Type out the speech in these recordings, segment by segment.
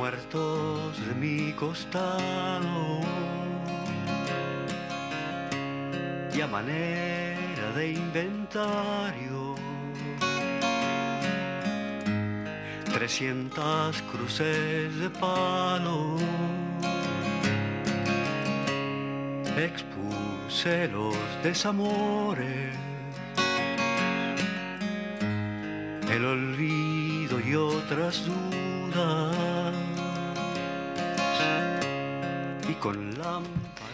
muertos de mi costado. Y a manera de inventario, trescientas cruces de palo. Expuse los desamores, el olvido y otras dudas. Y con lámpara.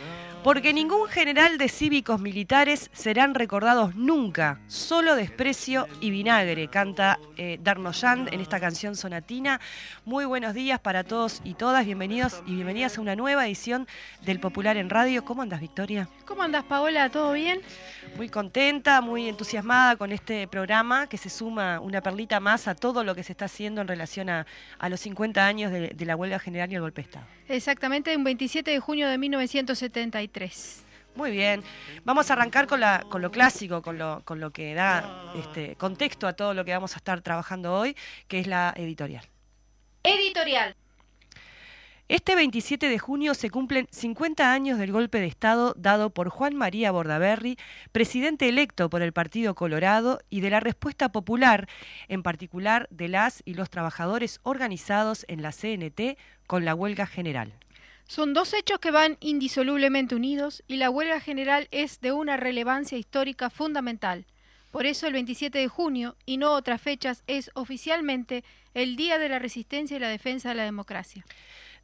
Porque ningún general de cívicos militares serán recordados nunca. Solo desprecio y vinagre, canta eh, Darnoyand en esta canción sonatina. Muy buenos días para todos y todas. Bienvenidos y bienvenidas a una nueva edición del Popular en Radio. ¿Cómo andas, Victoria? ¿Cómo andas, Paola? ¿Todo bien? Muy contenta, muy entusiasmada con este programa que se suma una perlita más a todo lo que se está haciendo en relación a, a los 50 años de, de la huelga general y el golpe de Estado. Exactamente, un 27 de junio de 1973. Muy bien. Vamos a arrancar con, la, con lo clásico, con lo, con lo que da este, contexto a todo lo que vamos a estar trabajando hoy, que es la editorial. Editorial. Este 27 de junio se cumplen 50 años del golpe de Estado dado por Juan María Bordaberry, presidente electo por el Partido Colorado, y de la respuesta popular, en particular de las y los trabajadores organizados en la CNT con la huelga general. Son dos hechos que van indisolublemente unidos y la huelga general es de una relevancia histórica fundamental. Por eso el 27 de junio, y no otras fechas, es oficialmente el Día de la Resistencia y la Defensa de la Democracia.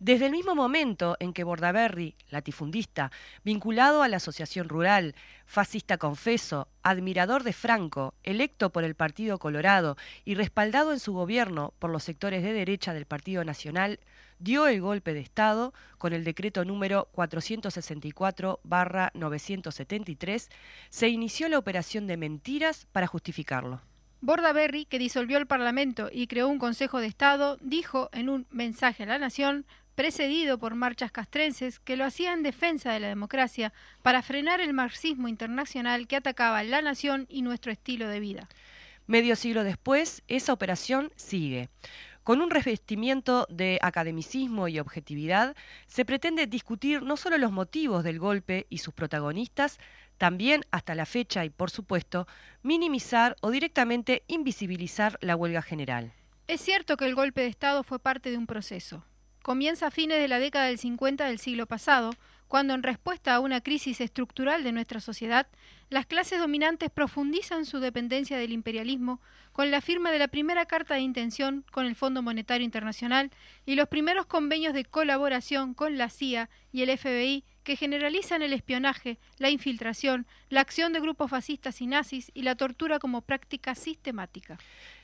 Desde el mismo momento en que Bordaberry, latifundista, vinculado a la Asociación Rural, fascista confeso, admirador de Franco, electo por el Partido Colorado y respaldado en su gobierno por los sectores de derecha del Partido Nacional, dio el golpe de Estado con el decreto número 464-973, se inició la operación de mentiras para justificarlo. Bordaberry, que disolvió el Parlamento y creó un Consejo de Estado, dijo en un mensaje a la Nación precedido por marchas castrenses que lo hacía en defensa de la democracia para frenar el marxismo internacional que atacaba la nación y nuestro estilo de vida. Medio siglo después, esa operación sigue. Con un revestimiento de academicismo y objetividad, se pretende discutir no solo los motivos del golpe y sus protagonistas, también hasta la fecha y, por supuesto, minimizar o directamente invisibilizar la huelga general. Es cierto que el golpe de Estado fue parte de un proceso, comienza a fines de la década del 50 del siglo pasado, cuando en respuesta a una crisis estructural de nuestra sociedad, las clases dominantes profundizan su dependencia del imperialismo con la firma de la primera carta de intención con el Fondo Monetario Internacional y los primeros convenios de colaboración con la CIA y el FBI que generalizan el espionaje, la infiltración, la acción de grupos fascistas y nazis y la tortura como práctica sistemática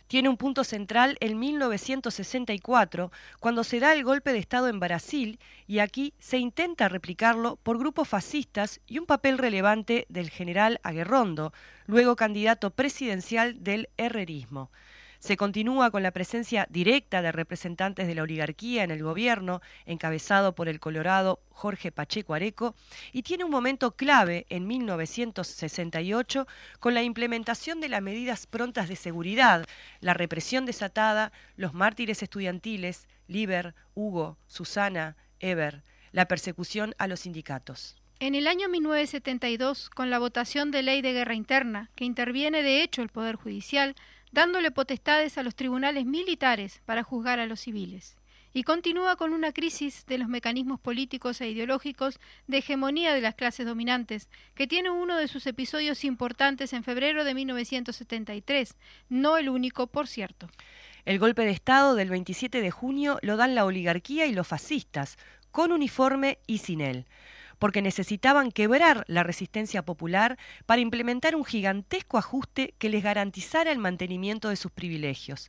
tiene un punto central en 1964, cuando se da el golpe de Estado en Brasil y aquí se intenta replicarlo por grupos fascistas y un papel relevante del general Aguerrondo, luego candidato presidencial del herrerismo. Se continúa con la presencia directa de representantes de la oligarquía en el gobierno, encabezado por el colorado Jorge Pacheco Areco, y tiene un momento clave en 1968 con la implementación de las medidas prontas de seguridad, la represión desatada, los mártires estudiantiles, Liber, Hugo, Susana, Eber, la persecución a los sindicatos. En el año 1972, con la votación de ley de guerra interna, que interviene de hecho el Poder Judicial, dándole potestades a los tribunales militares para juzgar a los civiles. Y continúa con una crisis de los mecanismos políticos e ideológicos de hegemonía de las clases dominantes, que tiene uno de sus episodios importantes en febrero de 1973, no el único, por cierto. El golpe de Estado del 27 de junio lo dan la oligarquía y los fascistas, con uniforme y sin él porque necesitaban quebrar la resistencia popular para implementar un gigantesco ajuste que les garantizara el mantenimiento de sus privilegios.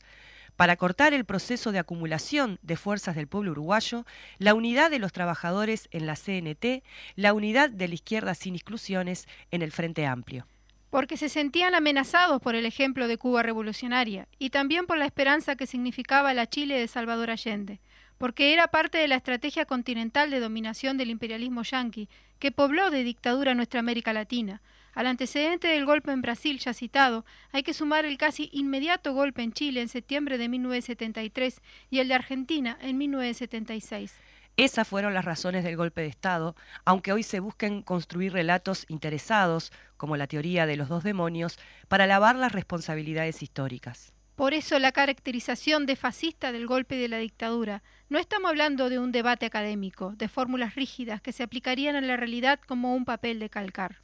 para cortar el proceso de acumulación de fuerzas del pueblo uruguayo, la unidad de los trabajadores en la CNT, la unidad de la izquierda sin exclusiones en el Frente Amplio. Porque se sentían amenazados por el ejemplo de Cuba revolucionaria y también por la esperanza que significaba la Chile de Salvador Allende, porque era parte de la estrategia continental de dominación del imperialismo yanqui que pobló de dictadura nuestra América Latina, al antecedente del golpe en Brasil ya citado, hay que sumar el casi inmediato golpe en Chile en septiembre de 1973 y el de Argentina en 1976. Esas fueron las razones del golpe de Estado, aunque hoy se busquen construir relatos interesados, como la teoría de los dos demonios, para lavar las responsabilidades históricas. Por eso la caracterización de fascista del golpe de la dictadura. No estamos hablando de un debate académico, de fórmulas rígidas que se aplicarían en la realidad como un papel de calcar.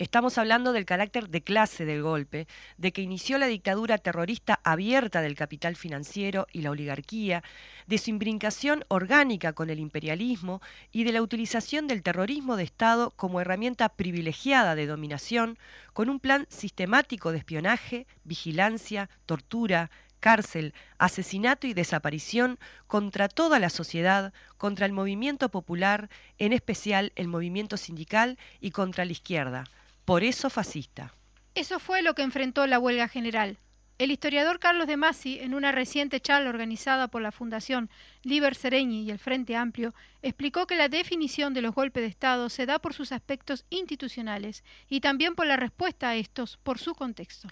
Estamos hablando del carácter de clase del golpe, de que inició la dictadura terrorista abierta del capital financiero y la oligarquía, de su imbricación orgánica con el imperialismo y de la utilización del terrorismo de Estado como herramienta privilegiada de dominación, con un plan sistemático de espionaje, vigilancia, tortura, cárcel, asesinato y desaparición contra toda la sociedad, contra el movimiento popular, en especial el movimiento sindical y contra la izquierda por eso fascista. Eso fue lo que enfrentó la huelga general. El historiador Carlos de Masi, en una reciente charla organizada por la Fundación Liber Sereñi y el Frente Amplio, explicó que la definición de los golpes de Estado se da por sus aspectos institucionales y también por la respuesta a estos, por su contexto.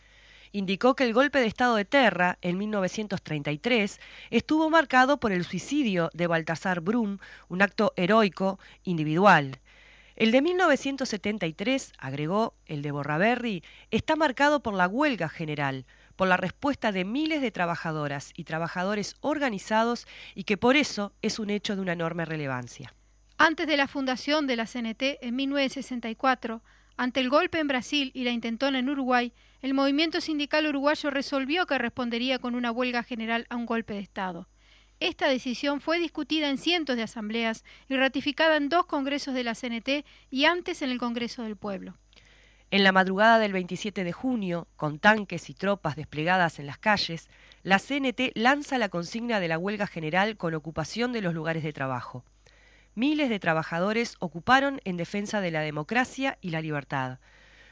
Indicó que el golpe de Estado de Terra, en 1933, estuvo marcado por el suicidio de Baltasar Brum, un acto heroico individual. El de 1973, agregó el de Borraberry, está marcado por la huelga general, por la respuesta de miles de trabajadoras y trabajadores organizados y que por eso es un hecho de una enorme relevancia. Antes de la fundación de la CNT en 1964, ante el golpe en Brasil y la intentona en Uruguay, el movimiento sindical uruguayo resolvió que respondería con una huelga general a un golpe de Estado. Esta decisión fue discutida en cientos de asambleas y ratificada en dos congresos de la CNT y antes en el Congreso del Pueblo. En la madrugada del 27 de junio, con tanques y tropas desplegadas en las calles, la CNT lanza la consigna de la huelga general con ocupación de los lugares de trabajo. Miles de trabajadores ocuparon en defensa de la democracia y la libertad.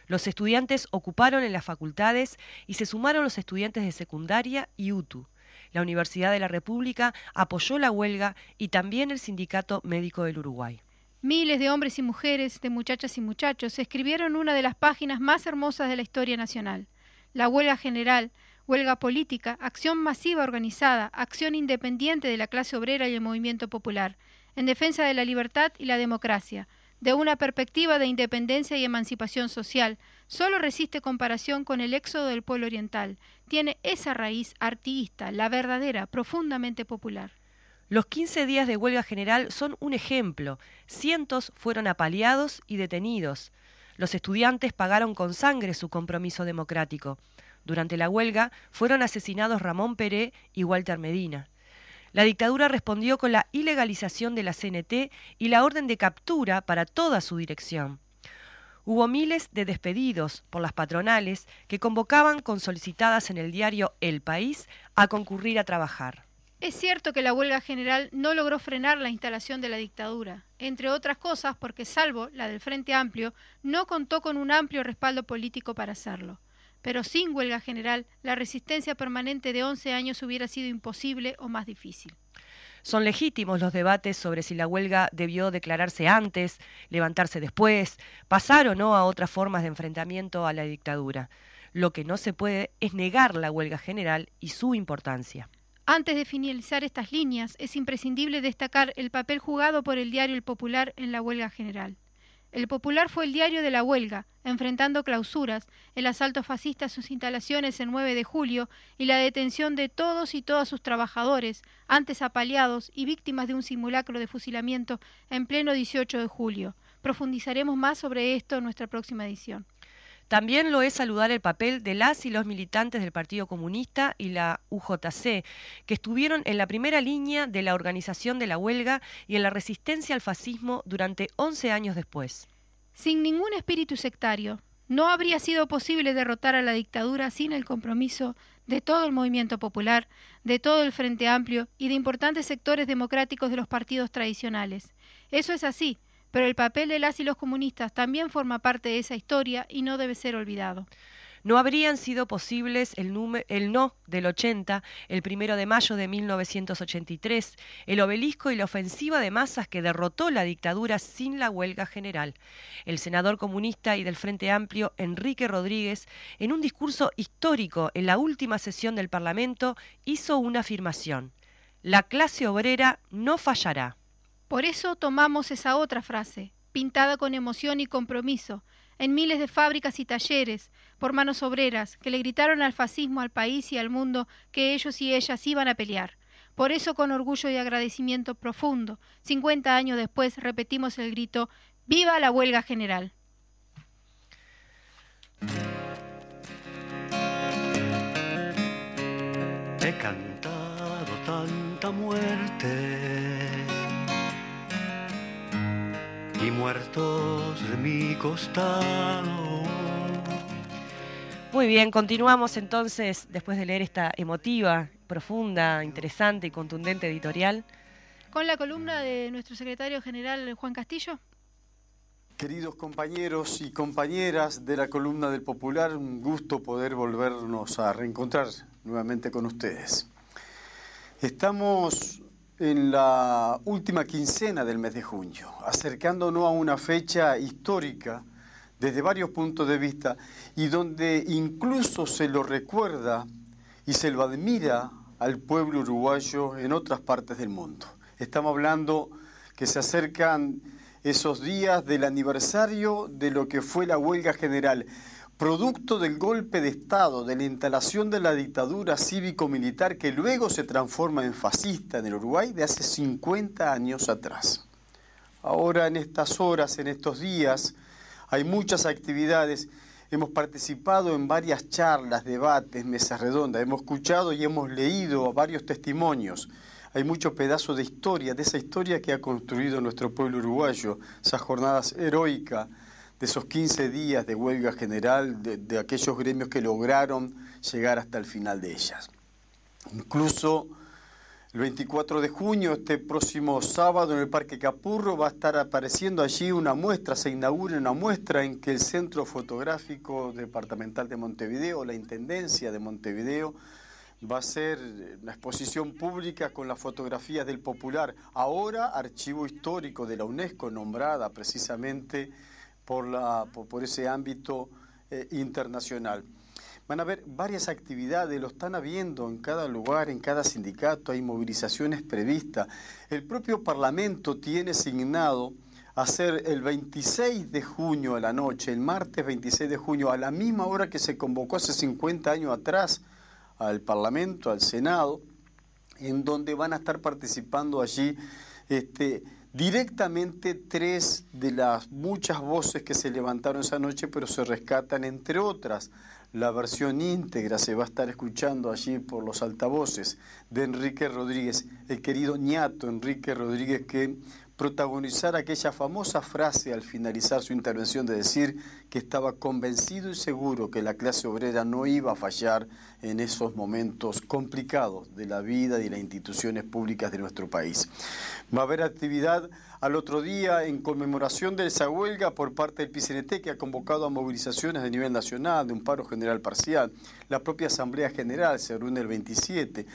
Los estudiantes ocuparon en las facultades y se sumaron los estudiantes de secundaria y UTU. La Universidad de la República apoyó la huelga y también el Sindicato Médico del Uruguay. Miles de hombres y mujeres, de muchachas y muchachos, escribieron una de las páginas más hermosas de la historia nacional. La huelga general, huelga política, acción masiva organizada, acción independiente de la clase obrera y el movimiento popular, en defensa de la libertad y la democracia, de una perspectiva de independencia y emancipación social, solo resiste comparación con el éxodo del pueblo oriental. Tiene esa raíz artista, la verdadera, profundamente popular. Los 15 días de huelga general son un ejemplo. Cientos fueron apaleados y detenidos. Los estudiantes pagaron con sangre su compromiso democrático. Durante la huelga fueron asesinados Ramón Peré y Walter Medina. La dictadura respondió con la ilegalización de la CNT y la orden de captura para toda su dirección. Hubo miles de despedidos por las patronales que convocaban con solicitadas en el diario El País a concurrir a trabajar. Es cierto que la huelga general no logró frenar la instalación de la dictadura, entre otras cosas porque, salvo la del Frente Amplio, no contó con un amplio respaldo político para hacerlo pero sin huelga general, la resistencia permanente de 11 años hubiera sido imposible o más difícil. Son legítimos los debates sobre si la huelga debió declararse antes, levantarse después, pasar o no a otras formas de enfrentamiento a la dictadura. Lo que no se puede es negar la huelga general y su importancia. Antes de finalizar estas líneas, es imprescindible destacar el papel jugado por el diario El Popular en la huelga general. El Popular fue el diario de la huelga, enfrentando clausuras, el asalto fascista a sus instalaciones el 9 de julio y la detención de todos y todas sus trabajadores, antes apaleados y víctimas de un simulacro de fusilamiento en pleno 18 de julio. Profundizaremos más sobre esto en nuestra próxima edición. También lo es saludar el papel de las y los militantes del Partido Comunista y la UJC, que estuvieron en la primera línea de la organización de la huelga y en la resistencia al fascismo durante 11 años después. Sin ningún espíritu sectario, no habría sido posible derrotar a la dictadura sin el compromiso de todo el movimiento popular, de todo el Frente Amplio y de importantes sectores democráticos de los partidos tradicionales. Eso es así, pero el papel de las y los comunistas también forma parte de esa historia y no debe ser olvidado no habrían sido posibles el, no del 80, el primero de mayo de 1983, el obelisco y la ofensiva de masas que derrotó la dictadura sin la huelga general. El senador comunista y del Frente Amplio, Enrique Rodríguez, en un discurso histórico en la última sesión del Parlamento, hizo una afirmación. La clase obrera no fallará. Por eso tomamos esa otra frase, pintada con emoción y compromiso, en miles de fábricas y talleres, por manos obreras, que le gritaron al fascismo, al país y al mundo que ellos y ellas iban a pelear. Por eso, con orgullo y agradecimiento profundo, cincuenta años después, repetimos el grito ¡Viva la huelga general! He cantado tanta muerte y muertos de mi costado. Muy bien, continuamos entonces después de leer esta emotiva, profunda, interesante y contundente editorial. Con la columna de nuestro secretario general Juan Castillo. Queridos compañeros y compañeras de la columna del Popular, un gusto poder volvernos a reencontrar nuevamente con ustedes. Estamos en la última quincena del mes de junio, acercándonos a una fecha histórica desde varios puntos de vista y donde incluso se lo recuerda y se lo admira al pueblo uruguayo en otras partes del mundo. Estamos hablando que se acercan esos días del aniversario de lo que fue la huelga general producto del golpe de Estado, de la instalación de la dictadura cívico-militar que luego se transforma en fascista en el Uruguay de hace 50 años atrás. Ahora en estas horas, en estos días, hay muchas actividades. Hemos participado en varias charlas, debates, mesas redondas. Hemos escuchado y hemos leído varios testimonios. Hay mucho pedazo de historia, de esa historia que ha construido nuestro pueblo uruguayo, esas jornadas heroicas de esos 15 días de huelga general, de, aquellos gremios que lograron llegar hasta el final de ellas. Incluso el 24 de junio, este próximo sábado, en el Parque Capurro, va a estar apareciendo allí una muestra, se inaugura una muestra en que el Centro Fotográfico Departamental de Montevideo, la Intendencia de Montevideo, va a ser una exposición pública con las fotografías del Popular, ahora archivo histórico de la UNESCO, nombrada precisamente por, la, por, ese ámbito eh, internacional. Van a haber varias actividades, lo están habiendo en cada lugar, en cada sindicato, hay movilizaciones previstas. El propio Parlamento tiene asignado hacer el 26 de junio a la noche, el martes 26 de junio, a la misma hora que se convocó hace 50 años atrás al Parlamento, al Senado, en donde van a estar participando allí este, directamente tres de las muchas voces que se levantaron esa noche, pero se rescatan entre otras. La versión íntegra se va a estar escuchando allí por los altavoces de Enrique Rodríguez, el querido ñato Enrique Rodríguez que protagonizar aquella famosa frase al finalizar su intervención de decir que estaba convencido y seguro que la clase obrera no iba a fallar en esos momentos complicados de la vida y las instituciones públicas de nuestro país. Va a haber actividad al otro día en conmemoración de esa huelga por parte del PCNT que ha convocado a movilizaciones a nivel nacional de un paro general parcial. La propia Asamblea General se reúne el 27.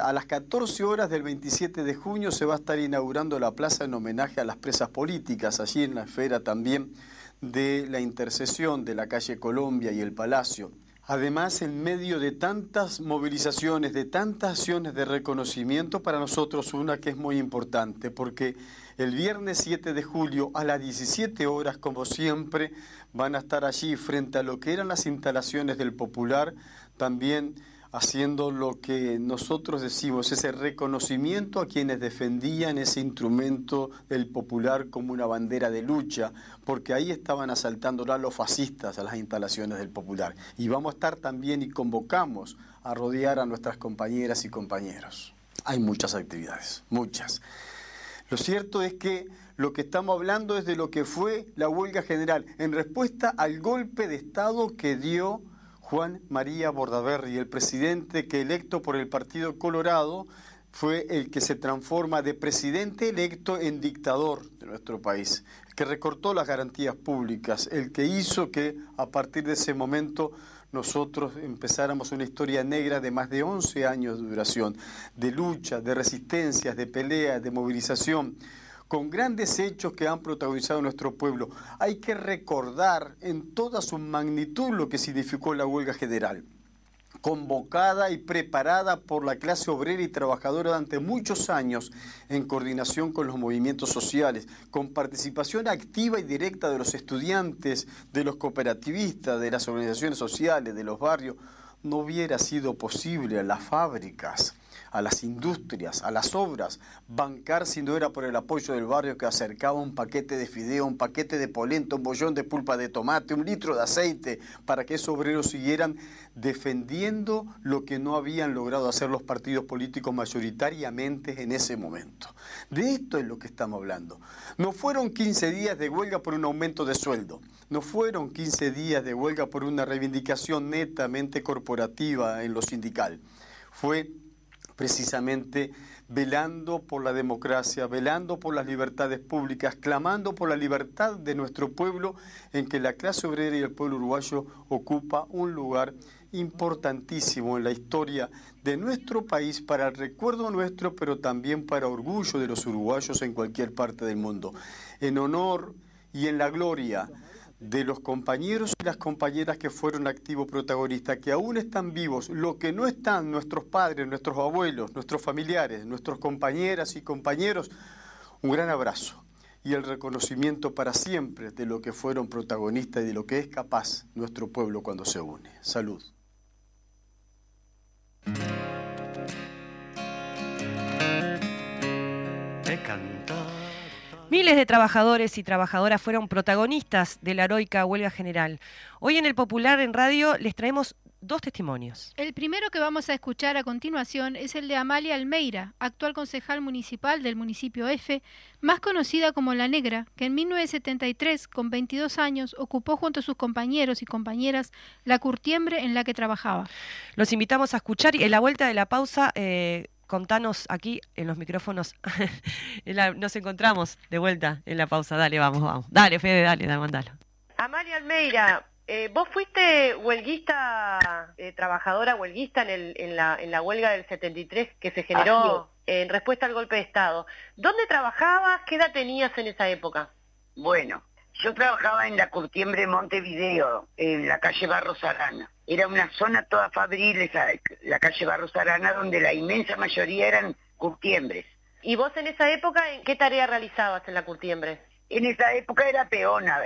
a las 14 horas del 27 de junio se va a estar inaugurando la plaza en homenaje a las presas políticas, allí en la esfera también de la intercesión de la calle Colombia y el Palacio. Además, en medio de tantas movilizaciones, de tantas acciones de reconocimiento, para nosotros una que es muy importante, porque el viernes 7 de julio a las 17 horas, como siempre, van a estar allí frente a lo que eran las instalaciones del Popular, también haciendo lo que nosotros decimos, ese reconocimiento a quienes defendían ese instrumento del popular como una bandera de lucha, porque ahí estaban asaltando a los fascistas a las instalaciones del popular. Y vamos a estar también y convocamos a rodear a nuestras compañeras y compañeros. Hay muchas actividades, muchas. Lo cierto es que lo que estamos hablando es de lo que fue la huelga general en respuesta al golpe de Estado que dio Juan María Bordaberry, el presidente que electo por el Partido Colorado fue el que se transforma de presidente electo en dictador de nuestro país, que recortó las garantías públicas, el que hizo que a partir de ese momento nosotros empezáramos una historia negra de más de 11 años de duración, de lucha, de resistencias, de peleas, de movilización con grandes hechos que han protagonizado nuestro pueblo. Hay que recordar en toda su magnitud lo que significó la huelga general convocada y preparada por la clase obrera y trabajadora durante muchos años en coordinación con los movimientos sociales, con participación activa y directa de los estudiantes, de los cooperativistas, de las organizaciones sociales, de los barrios, no hubiera sido posible a las fábricas a las industrias, a las obras, bancar si no era por el apoyo del barrio que acercaba un paquete de fideo, un paquete de polenta, un bollón de pulpa de tomate, un litro de aceite, para que esos obreros siguieran defendiendo lo que no habían logrado hacer los partidos políticos mayoritariamente en ese momento. De esto es lo que estamos hablando. No fueron 15 días de huelga por un aumento de sueldo, no fueron 15 días de huelga por una reivindicación netamente corporativa en lo sindical. Fue precisamente velando por la democracia, velando por las libertades públicas, clamando por la libertad de nuestro pueblo, en que la clase obrera y el pueblo uruguayo ocupa un lugar importantísimo en la historia de nuestro país para el recuerdo nuestro, pero también para orgullo de los uruguayos en cualquier parte del mundo. En honor y en la gloria de los compañeros y las compañeras que fueron activos protagonistas, que aún están vivos, lo que no están nuestros padres, nuestros abuelos, nuestros familiares, nuestros compañeras y compañeros, un gran abrazo y el reconocimiento para siempre de lo que fueron protagonistas y de lo que es capaz nuestro pueblo cuando se une. Salud. Miles de trabajadores y trabajadoras fueron protagonistas de la heroica huelga general. Hoy en el Popular en Radio les traemos dos testimonios. El primero que vamos a escuchar a continuación es el de Amalia Almeira, actual concejal municipal del municipio F, más conocida como La Negra, que en 1973, con 22 años, ocupó junto a sus compañeros y compañeras la curtiembre en la que trabajaba. Los invitamos a escuchar y en la vuelta de la pausa eh, contanos aquí en los micrófonos. nos encontramos de vuelta en la pausa. Dale, vamos, vamos. Dale, Fede, dale, dale, mandalo. Amalia Almeida, eh, vos fuiste huelguista, eh, trabajadora huelguista en, el, en, la, en la huelga del 73 que se generó en respuesta al golpe de Estado. ¿Dónde trabajabas? ¿Qué edad tenías en esa época? Bueno, yo trabajaba en la Curtiembre Montevideo, en la calle Barros Arana. Era una zona toda fabril, la calle Barros Arana, donde la inmensa mayoría eran curtiembres. ¿Y vos en esa época en qué tarea realizabas en la curtiembre? En esa época era peona.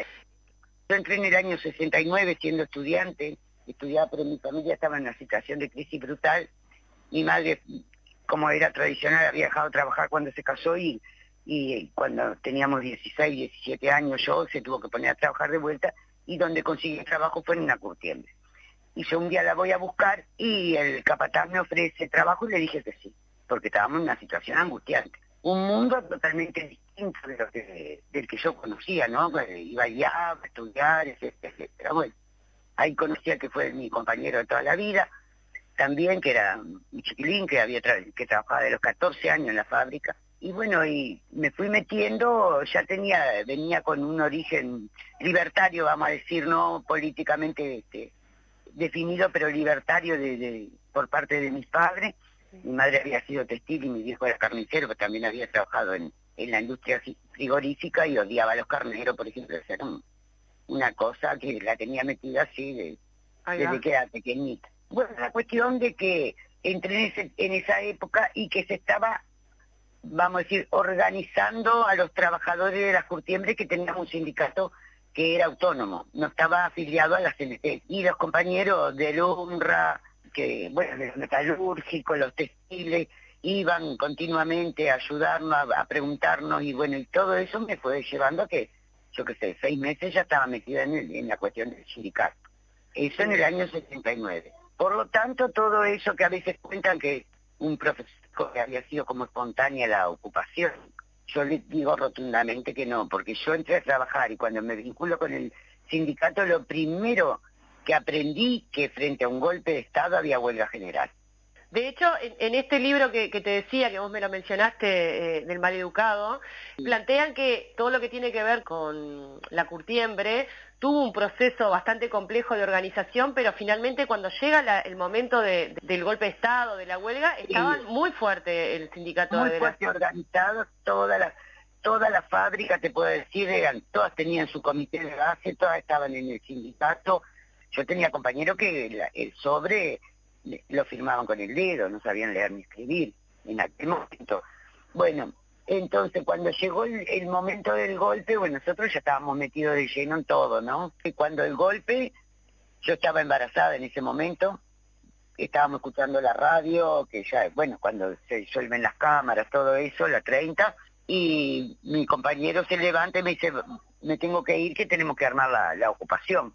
Yo entré en el año 69 siendo estudiante, estudiaba, pero mi familia estaba en una situación de crisis brutal. Mi madre, como era tradicional, había dejado de trabajar cuando se casó y y cuando teníamos 16, 17 años yo se tuvo que poner a trabajar de vuelta y donde conseguí trabajo fue en una curtiembre. Y yo un día la voy a buscar y el capataz me ofrece trabajo y le dije que sí, porque estábamos en una situación angustiante. Un mundo totalmente distinto de del que yo conocía, ¿no? Iba allá a estudiar, etcétera, Bueno, ahí conocía que fue mi compañero de toda la vida, también que era mi chiquilín, que, había que trabajaba de los 14 años en la fábrica, y bueno, y me fui metiendo, ya tenía, venía con un origen libertario, vamos a decir, no políticamente este, definido, pero libertario de, por parte de mis padres. Mi madre había sido textil y mi viejo era carnicero, que también había trabajado en, en la industria frigorífica y odiaba a los carneros, por ejemplo, era una cosa que la tenía metida así de, desde que era pequeñita. Bueno, la cuestión de que entré en, en esa época y que se estaba vamos a decir, organizando a los trabajadores de las curtiembres que teníamos un sindicato que era autónomo, no estaba afiliado a la CNT. Y los compañeros del UNRWA, que, bueno, de los metalúrgicos, los textiles, iban continuamente a ayudarnos, a, preguntarnos, y bueno, y todo eso me fue llevando a que, yo qué sé, seis meses ya estaba metida en, en la cuestión del sindicato. Eso en el año 79. Por lo tanto, todo eso que a veces cuentan que un profesor que había sido como espontánea la ocupación. Yo le digo rotundamente que no, porque yo entré a trabajar y cuando me vinculo con el sindicato, lo primero que aprendí que frente a un golpe de Estado había huelga general. De hecho, en, este libro que, te decía, que vos me lo mencionaste, eh, del maleducado, plantean que todo lo que tiene que ver con la curtiembre tuvo un proceso bastante complejo de organización, pero finalmente cuando llega el momento del golpe de Estado, de la huelga, estaban muy fuerte el sindicato muy de fuerte organizado, toda la, toda la fábrica, te puedo decir, eran, todas tenían su comité de base, todas estaban en el sindicato. Yo tenía compañeros que el sobre lo firmaban con el dedo, no sabían leer ni escribir en aquel momento. Bueno, entonces cuando llegó el, momento del golpe, bueno, nosotros ya estábamos metidos de lleno en todo, ¿no? Y cuando el golpe, yo estaba embarazada en ese momento, estábamos escuchando la radio, que ya, bueno, cuando se disuelven las cámaras, todo eso, la 30, y mi compañero se levanta y me dice, me tengo que ir, que tenemos que armar la ocupación.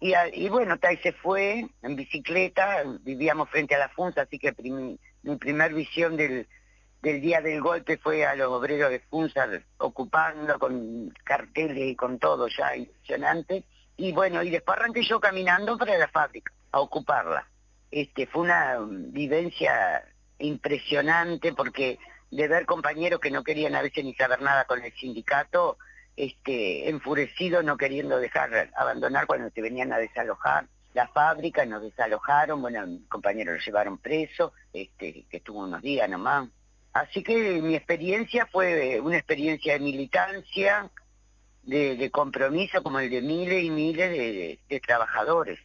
Y, bueno, Tai se fue en bicicleta, vivíamos frente a la Funza, así que mi primer visión del, día del golpe fue a los obreros de Funza ocupando con carteles y con todo ya impresionante. Y bueno, y después arranqué yo caminando para la fábrica, a ocuparla. Este, fue una vivencia impresionante porque de ver compañeros que no querían a veces ni saber nada con el sindicato, este, enfurecido, no queriendo dejar, abandonar cuando te venían a desalojar la fábrica, nos desalojaron, bueno, mi compañero lo llevaron preso, este, que estuvo unos días nomás. Así que mi experiencia fue una experiencia de militancia, de, compromiso como el de miles y miles de, trabajadores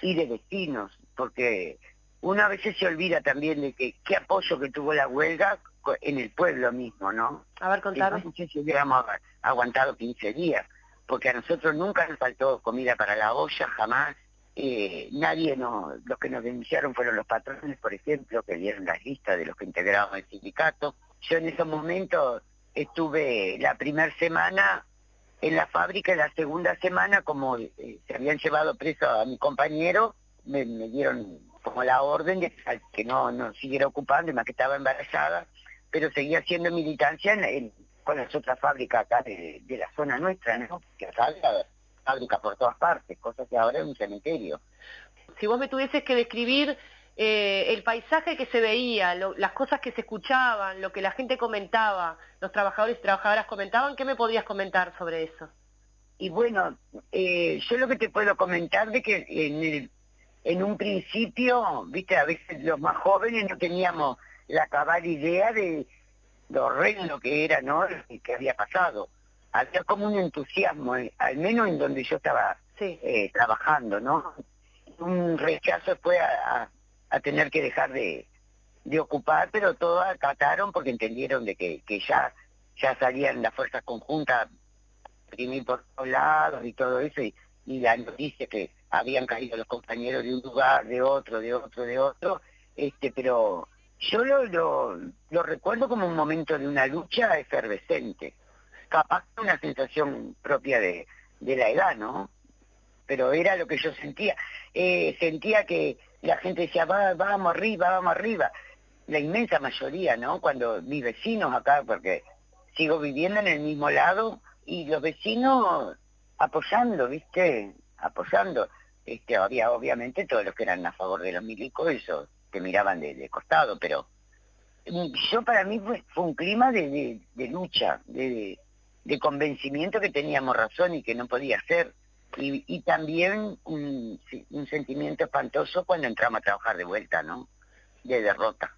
y de vecinos, porque uno a veces se olvida también de que qué apoyo que tuvo la huelga en el pueblo mismo, ¿no? A ver, contarme. No sé si hubiéramos aguantado 15 días, porque a nosotros nunca nos faltó comida para la olla, jamás. Eh, nadie no, los que nos denunciaron fueron los patrones, por ejemplo, que dieron las listas de los que integraban el sindicato. Yo en esos momentos estuve la primera semana en la fábrica, y la segunda semana, como eh, se habían llevado preso a mi compañero, me, dieron como la orden de que no, no siguiera ocupando, más que estaba embarazada, pero seguía haciendo militancia en, con las otras fábricas acá de, la zona nuestra, ¿no? Que acá había fábricas por todas partes, cosas que ahora es un cementerio. Si vos me tuvieses que describir eh, el paisaje que se veía, las cosas que se escuchaban, lo que la gente comentaba, los trabajadores y trabajadoras comentaban, ¿qué me podrías comentar sobre eso? Y bueno, eh, yo lo que te puedo comentar de que en, en un principio, viste, a veces los más jóvenes no teníamos la cabal idea de lo horrendo que era, ¿no? Y que había pasado. Había como un entusiasmo, eh, al menos en donde yo estaba eh, trabajando, ¿no? Un rechazo fue a, tener que dejar de, ocupar, pero todos acataron porque entendieron de que, que ya, ya salían las fuerzas conjuntas, primero por todos lados y todo eso, y, y la noticia que habían caído los compañeros de un lugar, de otro, de otro, de otro, este, pero yo lo, recuerdo como un momento de una lucha efervescente, capaz de una sensación propia de, de la edad, ¿no? Pero era lo que yo sentía. Eh, sentía que la gente decía, Va, vamos arriba, vamos arriba. La inmensa mayoría, ¿no? Cuando mis vecinos acá, porque sigo viviendo en el mismo lado, y los vecinos apoyando, ¿viste? Apoyando. Este, había obviamente todos los que eran a favor de los milicos, eso que miraban de, costado, pero mm, yo para mí fue, un clima de, lucha, de, convencimiento que teníamos razón y que no podía ser. Y, también un, sentimiento espantoso cuando entramos a trabajar de vuelta, ¿no? De derrota.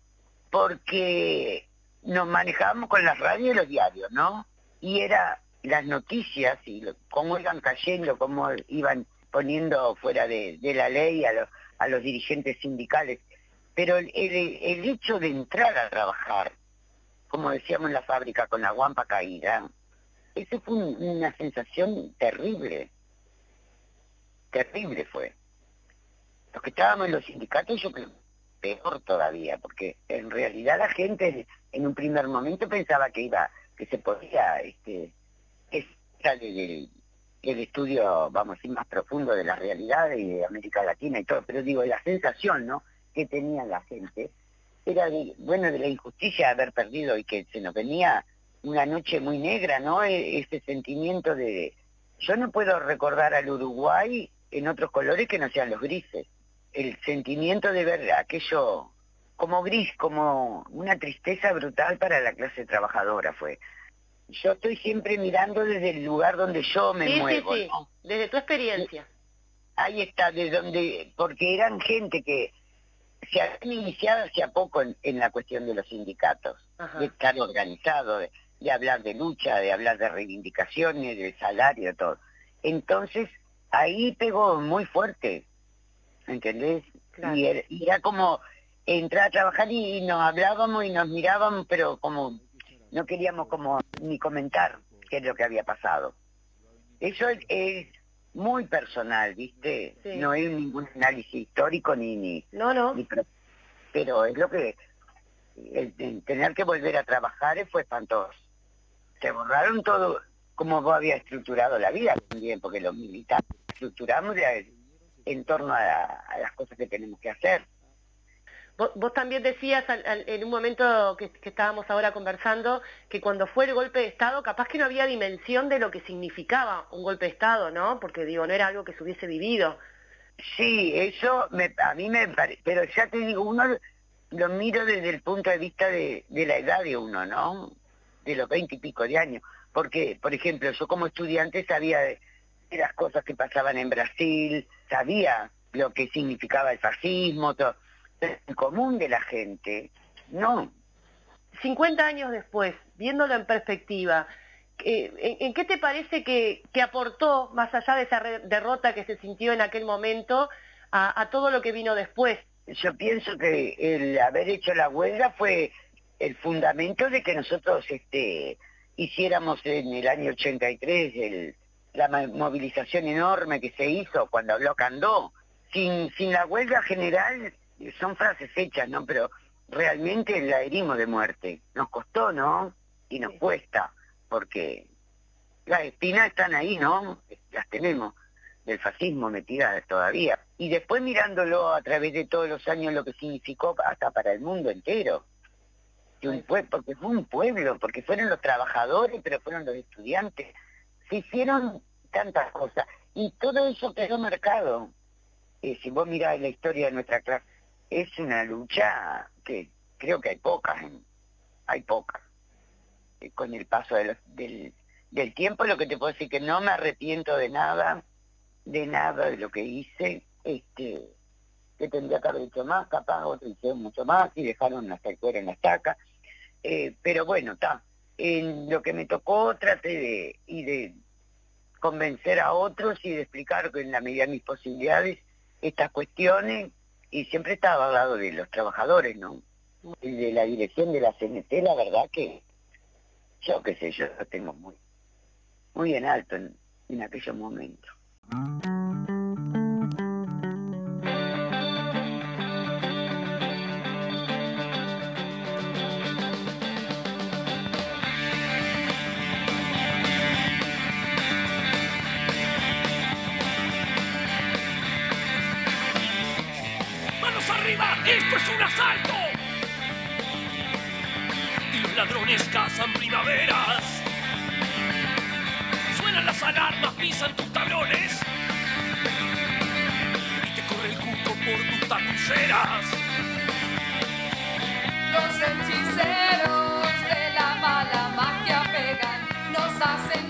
Porque nos manejábamos con las radios y los diarios, ¿no? Y era las noticias y cómo iban cayendo, cómo iban poniendo fuera de, la ley a los, a los dirigentes sindicales. Pero el, hecho de entrar a trabajar, como decíamos en la fábrica, con la guampa caída, eso fue una sensación terrible. Terrible fue. Los que estábamos en los sindicatos, yo creo peor todavía, porque en realidad la gente en un primer momento pensaba que iba, que se podía, este, es el, el estudio, vamos a decir, más profundo de la realidad y de América Latina y todo, pero digo, la sensación, ¿no? Que tenía la gente era de, bueno de la injusticia de haber perdido y que se nos venía una noche muy negra, ¿no? E, ese sentimiento de yo no puedo recordar al Uruguay en otros colores que no sean los grises. El sentimiento de ver aquello como gris, como una tristeza brutal para la clase trabajadora fue. Yo estoy siempre mirando desde el lugar donde yo me muevo. Sí, sí, desde tu experiencia. Ahí está, de donde, porque eran gente que se habían iniciado hace poco en, la cuestión de los sindicatos, de estar organizado, de, hablar de lucha, de hablar de reivindicaciones, del salario, todo. Entonces, ahí pegó muy fuerte, ¿entendés? Y, era, como entrar a trabajar y, nos hablábamos y nos mirábamos, pero como no queríamos como ni comentar qué es lo que había pasado. Eso es, muy personal, ¿viste? No es ningún análisis histórico ni... ni no, no. pero es lo que... El, tener que volver a trabajar fue espantoso. Se borraron todo como vos había estructurado la vida también, porque los militares estructuramos en torno a las cosas que tenemos que hacer. Vos, también decías en un momento que, estábamos ahora conversando que cuando fue el golpe de Estado, capaz que no había dimensión de lo que significaba un golpe de Estado, ¿no? Porque digo, no era algo que se hubiese vivido. Sí, eso a mí me parece, pero ya te digo, uno lo miro desde el punto de vista de, la edad de uno, ¿no? De los veinte y pico de años. Porque, por ejemplo, yo como estudiante sabía de las cosas que pasaban en Brasil, sabía lo que significaba el fascismo, todo común de la gente, no. 50 años después, viéndolo en perspectiva, ¿en, qué te parece que, aportó, más allá de esa derrota que se sintió en aquel momento, a, todo lo que vino después? Yo pienso que el haber hecho la huelga fue el fundamento de que nosotros este, hiciéramos en el año 83 el, la movilización enorme que se hizo cuando habló Candó. Sin, sin la huelga general son frases hechas, ¿no? Pero realmente la herimos de muerte. Nos costó, ¿no? Y nos cuesta, porque las espinas están ahí, ¿no? Las tenemos del fascismo metidas todavía. Y después mirándolo a través de todos los años lo que significó hasta para el mundo entero. un porque fue un pueblo, porque fueron los trabajadores, pero fueron los estudiantes. Se hicieron tantas cosas. Y todo eso quedó marcado. Eh, si vos mirás la historia de nuestra clase, es una lucha que creo que hay pocas, hay pocas. Eh, con el paso del, del tiempo lo que te puedo decir que no me arrepiento de nada, de nada de lo que hice, este que tendría que haber hecho más, capaz otros hicieron mucho más y dejaron hasta el cuero en la estaca. Eh, pero bueno, está. En lo que me tocó traté de, y de convencer a otros y de explicar que en la medida de mis posibilidades estas cuestiones y siempre estaba al lado de los trabajadores, ¿no? Y de la dirección de la CNT, la verdad que yo qué sé, yo lo tengo muy, muy en alto en, en aquellos momentos. ¡Esto es un asalto! Y los ladrones cazan primaveras. Suenan las alarmas, pisan tus tablones. Y te corre el cuco por tus tapuceras. Los hechiceros de la mala magia pegan, nos hacen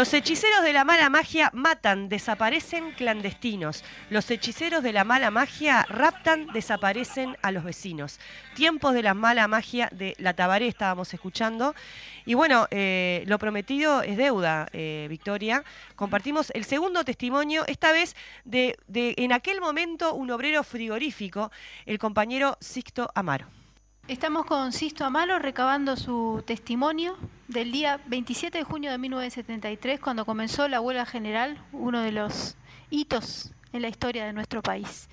Los hechiceros de la mala magia matan, desaparecen clandestinos. Los hechiceros de la mala magia raptan, desaparecen a los vecinos. Tiempos de la mala magia de la Tabaré estábamos escuchando. Y bueno, eh, lo prometido es deuda, eh, Victoria. Compartimos el segundo testimonio, esta vez de, de en aquel momento un obrero frigorífico, el compañero Sixto Amaro. Estamos con Sisto Amaro recabando su testimonio del día 27 de junio de 1973, cuando comenzó la huelga general, uno de los hitos en la historia de nuestro país.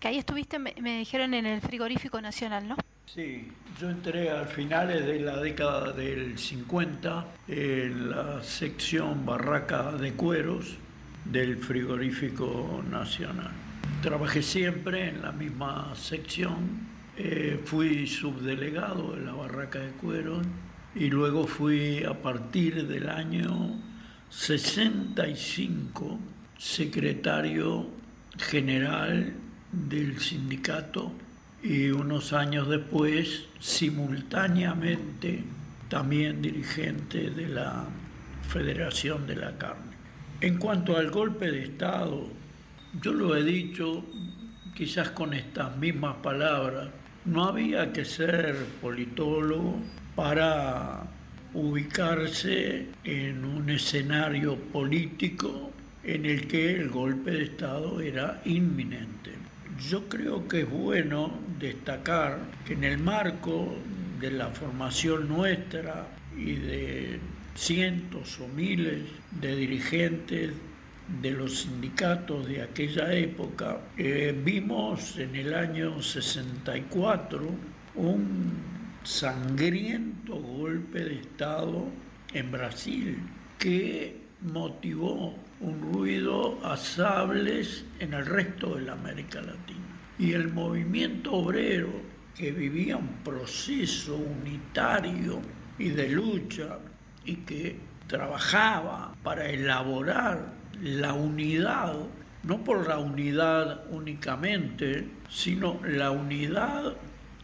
Que ahí estuviste, me, dijeron, en el frigorífico nacional, ¿no? Sí, yo entré a finales de la década del 50 en la sección barraca de cueros del frigorífico nacional. Trabajé siempre en la misma sección, eh, fui subdelegado de la barraca de cuero y luego fui a partir del año 65 secretario general del sindicato y unos años después simultáneamente también dirigente de la Federación de la Carne. En cuanto al golpe de Estado, yo lo he dicho quizás con estas mismas palabras, no había que ser politólogo para ubicarse en un escenario político en el que el golpe de Estado era inminente. Yo creo que es bueno destacar que en el marco de la formación nuestra y de cientos o miles de dirigentes de los sindicatos de aquella época, eh, vimos en el año 64 un sangriento golpe de Estado en Brasil que motivó un ruido a sables en el resto de la América Latina. Y el movimiento obrero, que vivía un proceso unitario y de lucha y que trabajaba para elaborar la unidad, no por la unidad únicamente, sino la unidad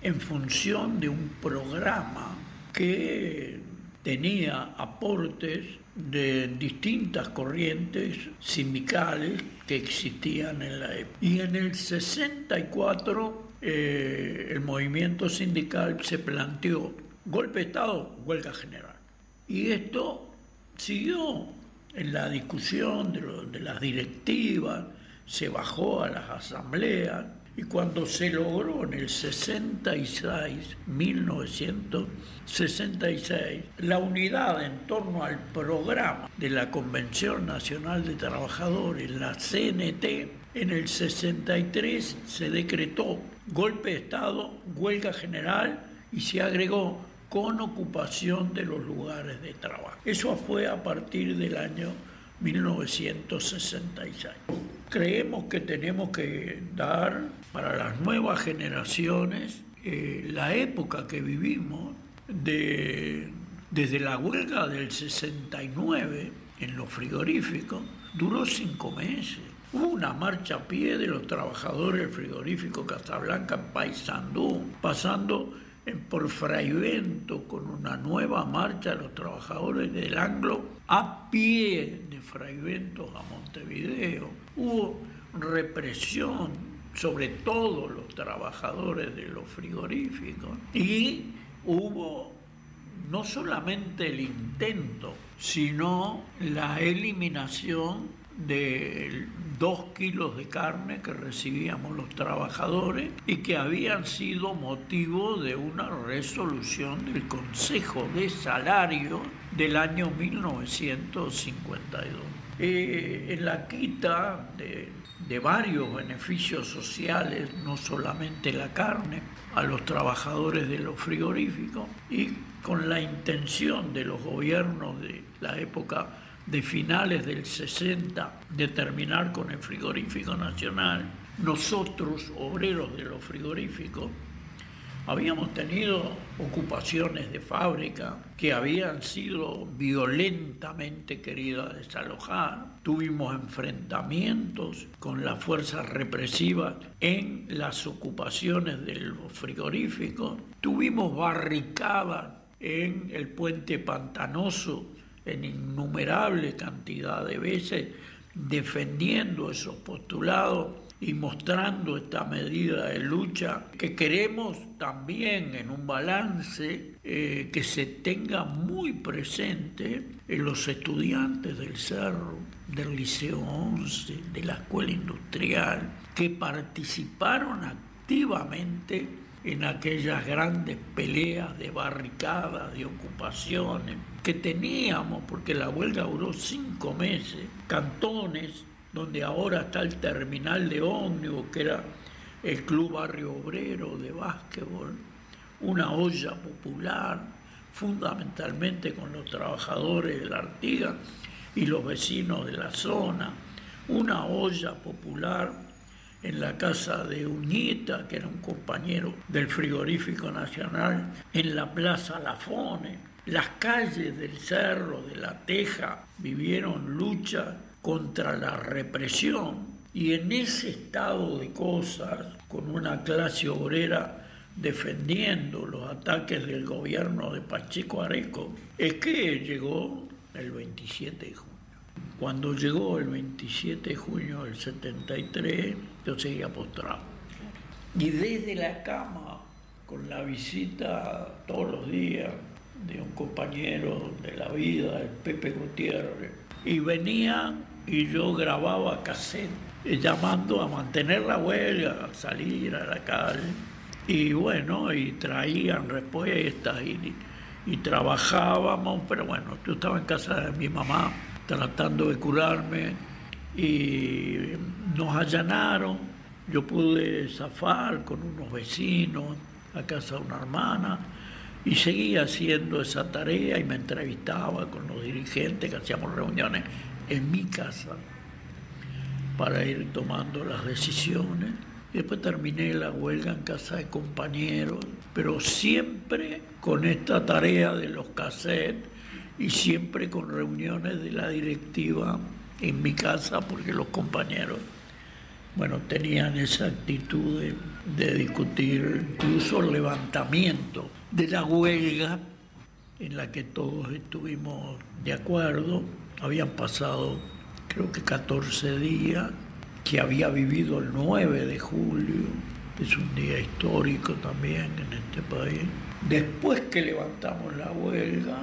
en función de un programa que tenía aportes de distintas corrientes sindicales que existían en la época. Y en el 64 eh, el movimiento sindical se planteó golpe de Estado, huelga general. Y esto siguió en la discusión de, de las directivas, se bajó a las asambleas y cuando se logró en el 66, 1966, la unidad en torno al programa de la Convención Nacional de Trabajadores, la CNT, en el 63 se decretó golpe de Estado, huelga general y se agregó con ocupación de los lugares de trabajo. Eso fue a partir del año 1966. Creemos que tenemos que dar para las nuevas generaciones eh, la época que vivimos de, desde la huelga del 69 en los frigoríficos, duró cinco meses. Hubo una marcha a pie de los trabajadores del frigorífico Casablanca en Paysandú, pasando por Fraivento con una nueva marcha de los trabajadores del Anglo a pie de Fraivento a Montevideo. Hubo represión sobre todos los trabajadores de los frigoríficos y hubo no solamente el intento, sino la eliminación de dos kilos de carne que recibíamos los trabajadores y que habían sido motivo de una resolución del Consejo de Salario del año 1952. Eh, en la quita de, de varios beneficios sociales, no solamente la carne, a los trabajadores de los frigoríficos y con la intención de los gobiernos de la época de finales del 60 de terminar con el frigorífico nacional, nosotros, obreros de los frigoríficos, habíamos tenido ocupaciones de fábrica que habían sido violentamente queridas desalojar. Tuvimos enfrentamientos con las fuerzas represivas en las ocupaciones de los frigoríficos. Tuvimos barricadas en el puente pantanoso en innumerable cantidad de veces defendiendo esos postulados y mostrando esta medida de lucha que queremos también en un balance eh, que se tenga muy presente en los estudiantes del Cerro, del Liceo 11, de la Escuela Industrial, que participaron activamente en aquellas grandes peleas de barricadas, de ocupaciones que teníamos, porque la huelga duró cinco meses, cantones, donde ahora está el terminal de ómnibus, que era el Club Barrio Obrero de básquetbol, una olla popular, fundamentalmente con los trabajadores de la Artiga y los vecinos de la zona, una olla popular en la casa de Uñeta, que era un compañero del frigorífico nacional, en la Plaza Lafone. Las calles del Cerro, de la Teja, vivieron lucha contra la represión y en ese estado de cosas, con una clase obrera defendiendo los ataques del gobierno de Pacheco Areco, es que llegó el 27 de junio. Cuando llegó el 27 de junio del 73, yo seguía postrado. Y desde la cama, con la visita todos los días de un compañero de la vida, el Pepe Gutiérrez, y venía y yo grababa cassette eh, llamando a mantener la huelga, a salir a la calle. Y bueno, y traían respuestas y, y trabajábamos, pero bueno, yo estaba en casa de mi mamá tratando de curarme y nos allanaron. Yo pude zafar con unos vecinos a casa de una hermana y seguía haciendo esa tarea y me entrevistaba con los dirigentes que hacíamos reuniones en mi casa para ir tomando las decisiones. Y después terminé la huelga en casa de compañeros, pero siempre con esta tarea de los cassettes y siempre con reuniones de la directiva en mi casa porque los compañeros, bueno, tenían esa actitud de, de discutir incluso levantamiento de la huelga en la que todos estuvimos de acuerdo. Habían pasado creo que 14 días, que había vivido el 9 de julio, es un día histórico también en este país. Después que levantamos la huelga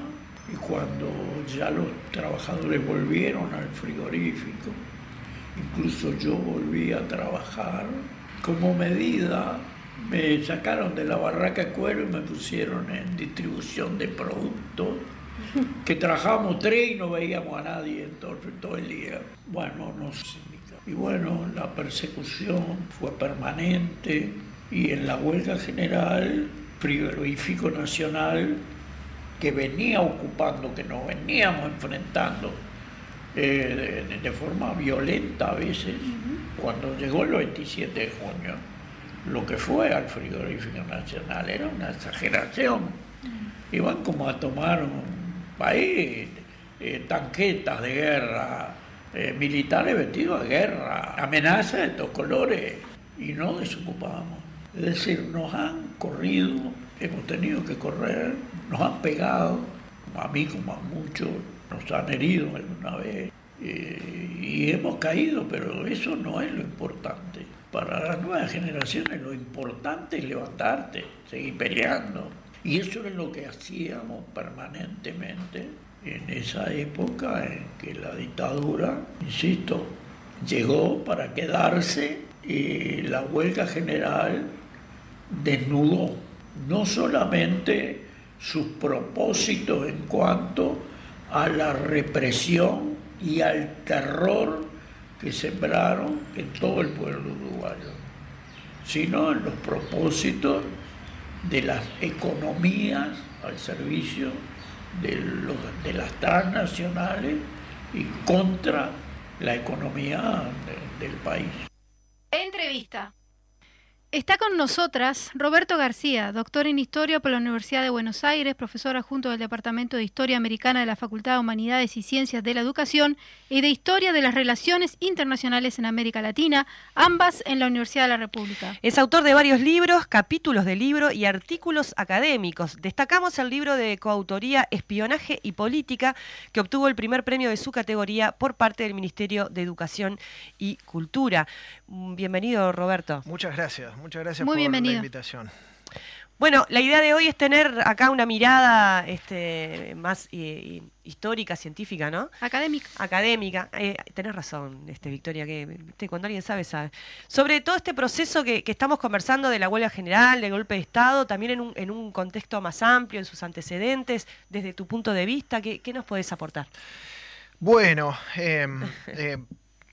y cuando ya los trabajadores volvieron al frigorífico, incluso yo volví a trabajar, como medida me sacaron de la barraca de cuero y me pusieron en distribución de productos que trabajábamos tres y no veíamos a nadie todo, todo el día. Bueno, no sé. Y bueno, la persecución fue permanente y en la huelga general, frigorífico nacional, que venía ocupando, que nos veníamos enfrentando eh, de, de, forma violenta a veces, cuando llegó el 27 de junio, lo que fue al frigorífico nacional era una exageración. Iban como a tomar un país, eh, tanquetas de guerra, eh, militares vestidos de guerra, amenazas de estos colores, y no desocupamos. Es decir, nos han corrido, hemos tenido que correr, nos han pegado, a mí como a muchos, nos han herido alguna vez, eh, y hemos caído, pero eso no es lo importante. Para las nuevas generaciones lo importante es levantarte, seguir peleando, y eso es lo que hacíamos permanentemente en esa época en que la dictadura, insisto, llegó para quedarse y la huelga general desnudó no solamente sus propósitos en cuanto a la represión y al terror que sembraron en todo el pueblo uruguayo, sino en los propósitos de las economías al servicio de, los, de las transnacionales y contra la economía de, del país. Entrevista. Está con nosotras Roberto García, doctor en Historia por la Universidad de Buenos Aires, profesor adjunto del Departamento de Historia Americana de la Facultad de Humanidades y Ciencias de la Educación y de Historia de las Relaciones Internacionales en América Latina, ambas en la Universidad de la República. Es autor de varios libros, capítulos de libro y artículos académicos. Destacamos el libro de coautoría Espionaje y Política, que obtuvo el primer premio de su categoría por parte del Ministerio de Educación y Cultura. Bienvenido, Roberto. Muchas gracias. Muchas gracias Muy por bienvenido. la invitación. Bueno, la idea de hoy es tener acá una mirada este, más eh, histórica, científica, ¿no? Académica. Académica. Eh, tenés razón, este, Victoria, que cuando alguien sabe, sabe. Sobre todo este proceso que, que, estamos conversando de la huelga general, del golpe de Estado, también en un, en un contexto más amplio, en sus antecedentes, desde tu punto de vista, ¿qué, qué nos podés aportar? Bueno, eh, eh,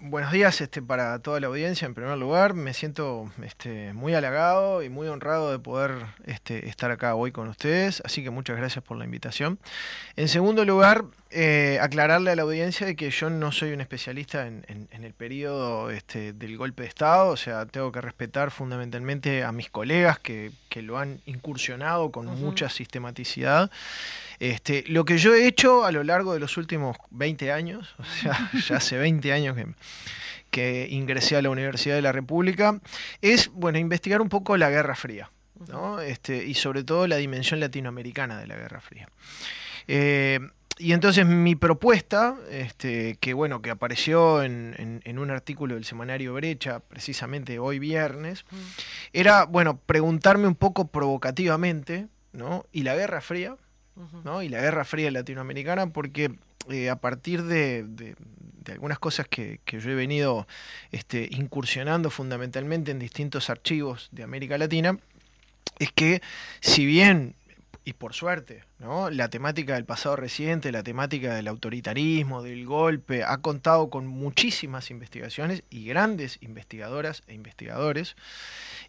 Buenos días este, para toda la audiencia. En primer lugar, me siento este, muy halagado y muy honrado de poder este, estar acá hoy con ustedes, así que muchas gracias por la invitación. En segundo lugar, eh, aclararle a la audiencia de que yo no soy un especialista en, en- en el periodo este, del golpe de Estado, o sea, tengo que respetar fundamentalmente a mis colegas que, que lo han incursionado con mucha sistematicidad. Este, lo que yo he hecho a lo largo de los últimos 20 años, o sea, ya hace 20 años que, que ingresé a la Universidad de la República, es bueno, investigar un poco la Guerra Fría, ¿no? Este, y sobre todo la dimensión latinoamericana de la Guerra Fría. Eh, y entonces mi propuesta, este, que bueno, que apareció en, en- en un artículo del semanario Brecha, precisamente hoy viernes, era, bueno, preguntarme un poco provocativamente, ¿no? ¿Y la Guerra Fría? ¿No? Y la Guerra Fría latinoamericana, porque eh, a partir de, algunas cosas que, que yo he venido este, incursionando fundamentalmente en distintos archivos de América Latina, es que si bien, y por suerte, ¿no? la temática del pasado reciente, la temática del autoritarismo, del golpe, ha contado con muchísimas investigaciones y grandes investigadoras e investigadores,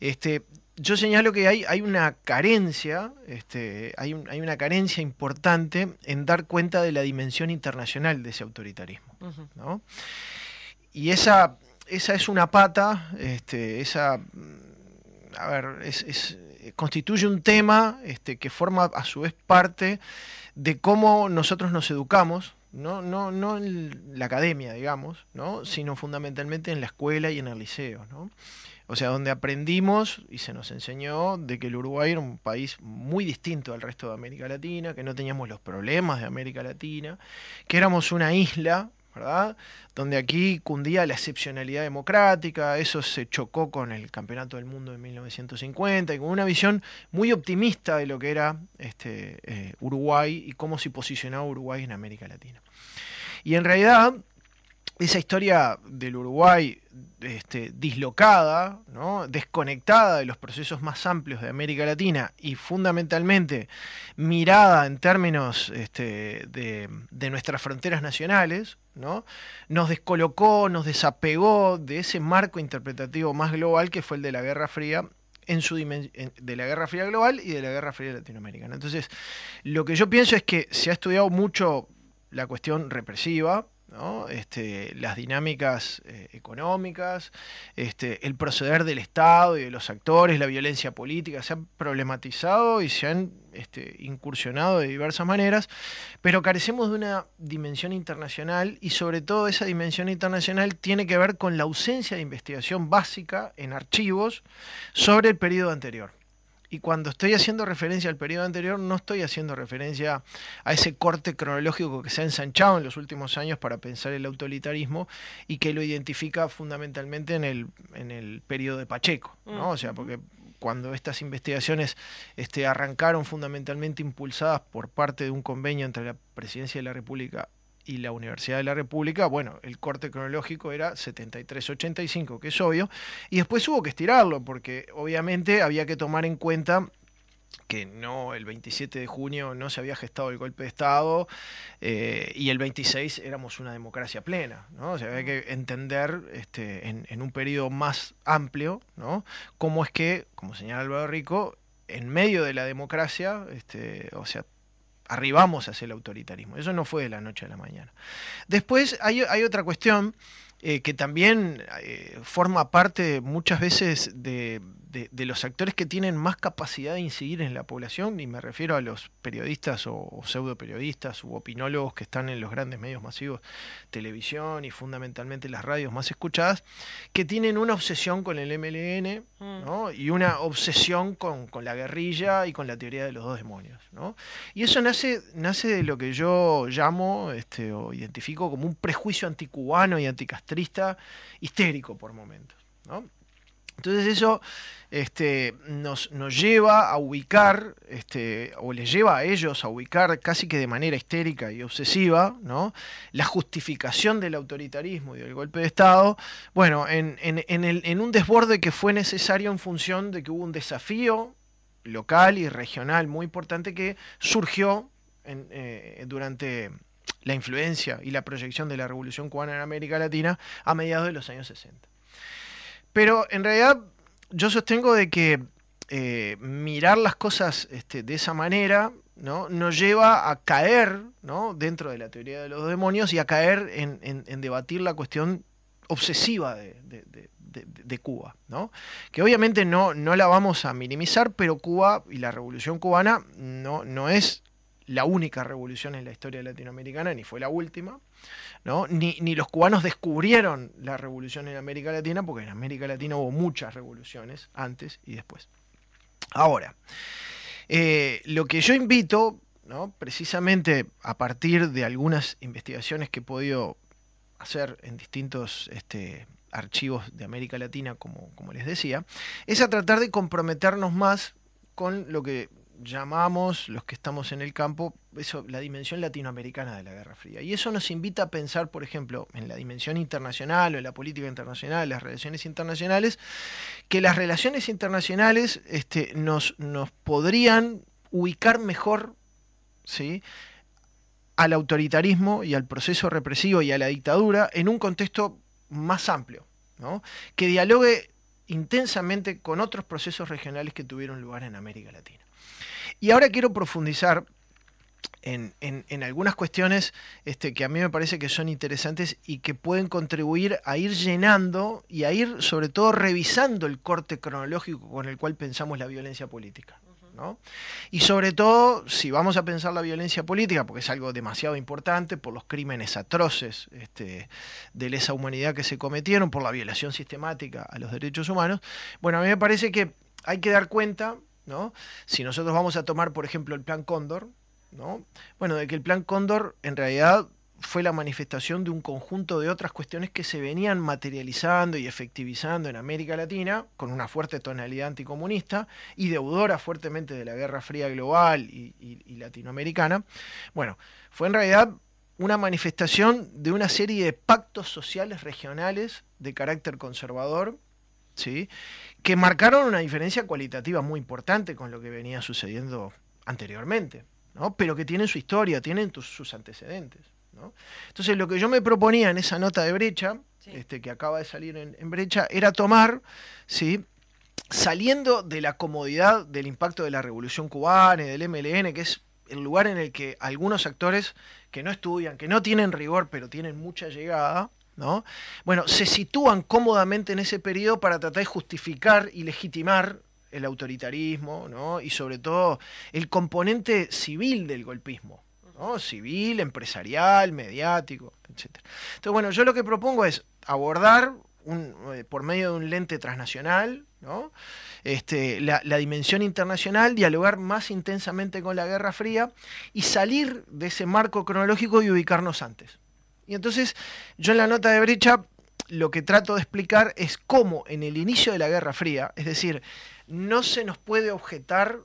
este, yo señalo que hay, hay una carencia, este, hay, un- hay una carencia importante en dar cuenta de la dimensión internacional de ese autoritarismo. ¿no? Y esa, esa es una pata, este, esa, mm, a ver, es, es- constituye un tema este, que forma a su vez parte de cómo nosotros nos educamos, no, no, no en la academia, digamos, ¿no? sino fundamentalmente en la escuela y en el liceo. ¿no? O sea, donde aprendimos y se nos enseñó de que el Uruguay era un país muy distinto al resto de América Latina, que no teníamos los problemas de América Latina, que éramos una isla, ¿verdad? Donde aquí cundía la excepcionalidad democrática, eso se chocó con el Campeonato del Mundo de 1950 y con una visión muy optimista de lo que era este, eh, Uruguay y cómo se posicionaba Uruguay en América Latina. Y en realidad, esa historia del Uruguay este, dislocada, desconectada de los procesos más amplios de América Latina y fundamentalmente mirada en términos este, de, nuestras fronteras nacionales, ¿no? nos descolocó, nos desapegó de ese marco interpretativo más global que fue el de la Guerra Fría en su en- de la Guerra Fría global y de la Guerra Fría latinoamericana. Entonces, lo que yo pienso es que se ha estudiado mucho la cuestión represiva, ¿no? este, las dinámicas eh, económicas, este, el proceder del Estado y de los actores, la violencia política, se han problematizado y se han este, incursionado de diversas maneras, pero carecemos de una dimensión internacional y sobre todo esa dimensión internacional tiene que ver con la ausencia de investigación básica en archivos sobre el periodo anterior. Y cuando estoy haciendo referencia al periodo anterior, no estoy haciendo referencia a ese corte cronológico que se ha ensanchado en los últimos años para pensar el autoritarismo y que lo identifica fundamentalmente en el, en el periodo de Pacheco. ¿no? O sea, porque cuando estas investigaciones este, arrancaron fundamentalmente impulsadas por parte de un convenio entre la Presidencia de la República y la Universidad de la República, bueno, el corte cronológico era 73-85, que es obvio, y después hubo que estirarlo, porque obviamente había que tomar en cuenta que no el 27 de junio no se había gestado el golpe de Estado eh, y el 26 éramos una democracia plena, ¿no? O sea, había que entender este, en, en un periodo más amplio, ¿no? Cómo es que, como señala Álvaro Rico, en medio de la democracia, este, o sea, arribamos hacia el autoritarismo. Eso no fue de la noche a la mañana. Después hay, otra cuestión eh, que también eh, forma parte muchas veces de, de- de los actores que tienen más capacidad de incidir en la población, y me refiero a los periodistas o, o pseudo periodistas u opinólogos que están en los grandes medios masivos, televisión y fundamentalmente las radios más escuchadas, que tienen una obsesión con el MLN ¿no? y una obsesión con, con la guerrilla y con la teoría de los dos demonios. ¿no? Y eso nace, nace de lo que yo llamo este, o identifico como un prejuicio anticubano y anticastrista histérico por momentos. ¿no? Entonces eso este, nos, lleva a ubicar, este, o les lleva a ellos a ubicar casi que de manera histérica y obsesiva, ¿no? la justificación del autoritarismo y del golpe de Estado, bueno, en, un desborde que fue necesario en función de que hubo un desafío local y regional muy importante que surgió eh, durante la influencia y la proyección de la Revolución Cubana en América Latina a mediados de los años 60. Pero en realidad yo sostengo de que eh, mirar las cosas este, de esa manera ¿no? nos lleva a caer ¿no? dentro de la teoría de los demonios y a caer en, debatir la cuestión obsesiva de- de Cuba, ¿no? que obviamente no, no la vamos a minimizar, pero Cuba y la revolución cubana no, no es la única revolución en la historia latinoamericana, ni fue la última, ¿no? Ni, los cubanos descubrieron la revolución en América Latina, porque en América Latina hubo muchas revoluciones antes y después. Ahora, eh, lo que yo invito, ¿no? precisamente a partir de algunas investigaciones que he podido hacer en distintos este, archivos de América Latina, como les decía, es a tratar de comprometernos más con lo que llamamos los que estamos en el campo eso, la dimensión latinoamericana de la Guerra Fría. Y eso nos invita a pensar, por ejemplo, en la dimensión internacional o en la política internacional, las relaciones internacionales, que las relaciones internacionales este, nos, nos podrían ubicar mejor ¿sí? al autoritarismo y al proceso represivo y a la dictadura en un contexto más amplio, ¿no? que dialogue intensamente con otros procesos regionales que tuvieron lugar en América Latina. Y ahora quiero profundizar en, en- algunas cuestiones este, que a mí me parece que son interesantes y que pueden contribuir a ir llenando y a ir sobre todo revisando el corte cronológico con el cual pensamos la violencia política. ¿no? Y sobre todo, si vamos a pensar la violencia política, porque es algo demasiado importante por los crímenes atroces este, de lesa humanidad que se cometieron, por la violación sistemática a los derechos humanos, bueno, a mí me parece que hay que dar cuenta, ¿no? Si nosotros vamos a tomar, por ejemplo, el Plan Cóndor, ¿no? Bueno, de que el Plan Cóndor en realidad fue la manifestación de un conjunto de otras cuestiones que se venían materializando y efectivizando en América Latina, con una fuerte tonalidad anticomunista y deudora fuertemente de la Guerra Fría global y, y- y latinoamericana. Bueno, fue en realidad una manifestación de una serie de pactos sociales regionales de carácter conservador, ¿sí? que marcaron una diferencia cualitativa muy importante con lo que venía sucediendo anteriormente, ¿no? pero que tienen su historia, tienen tus- sus antecedentes. ¿no? Entonces lo que yo me proponía en esa nota de brecha, este, que acaba de salir en, en brecha, era tomar, ¿sí? saliendo de la comodidad del impacto de la revolución cubana y del MLN, que es el lugar en el que algunos actores que no estudian, que no tienen rigor, pero tienen mucha llegada, ¿no? Bueno, se sitúan cómodamente en ese periodo para tratar de justificar y legitimar el autoritarismo, ¿no? Y sobre todo el componente civil del golpismo. Civil, empresarial, mediático, etc. Entonces, bueno, yo lo que propongo es abordar eh, por medio de un lente transnacional, este, la dimensión internacional, dialogar más intensamente con la Guerra Fría y salir de ese marco cronológico y ubicarnos antes. Y entonces yo en la nota de brecha lo que trato de explicar es cómo en el inicio de la Guerra Fría, es decir, no se nos puede objetar